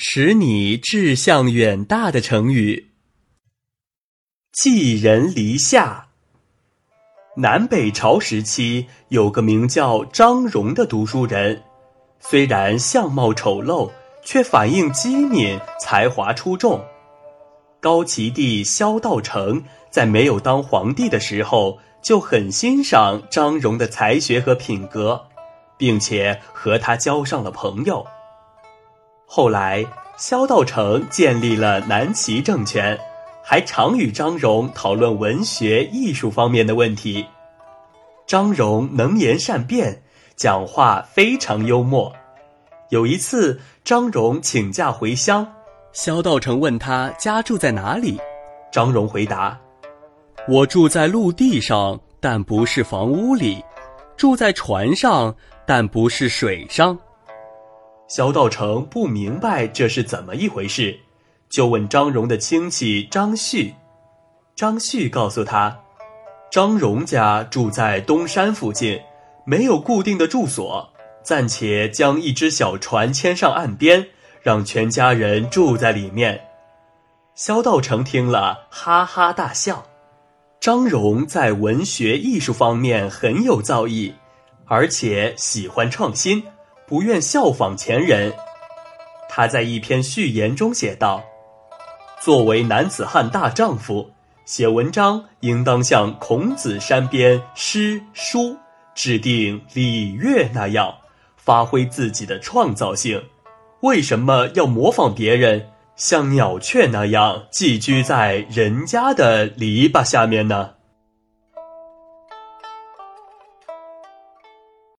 使你志向远大的成语。寄人篱下。南北朝时期，有个名叫张荣的读书人，虽然相貌丑陋，却反应机敏，才华出众。高齐帝萧道成在没有当皇帝的时候，就很欣赏张荣的才学和品格，并且和他交上了朋友。后来，萧道成建立了南齐政权，还常与张荣讨论文学艺术方面的问题。张荣能言善辩，讲话非常幽默。有一次，张荣请假回乡，萧道成问他家住在哪里，张荣回答：“我住在陆地上，但不是房屋里；住在船上，但不是水上。”萧道成不明白这是怎么一回事，就问张荣的亲戚张旭。张旭告诉他，张荣家住在东山附近，没有固定的住所，暂且将一只小船牵上岸边，让全家人住在里面。萧道成听了，哈哈大笑。张荣在文学艺术方面很有造诣，而且喜欢创新。不愿效仿前人，他在一篇序言中写道：“作为男子汉大丈夫，写文章应当像孔子山边诗书，制定礼乐那样，发挥自己的创造性。为什么要模仿别人，像鸟雀那样寄居在人家的篱笆下面呢？”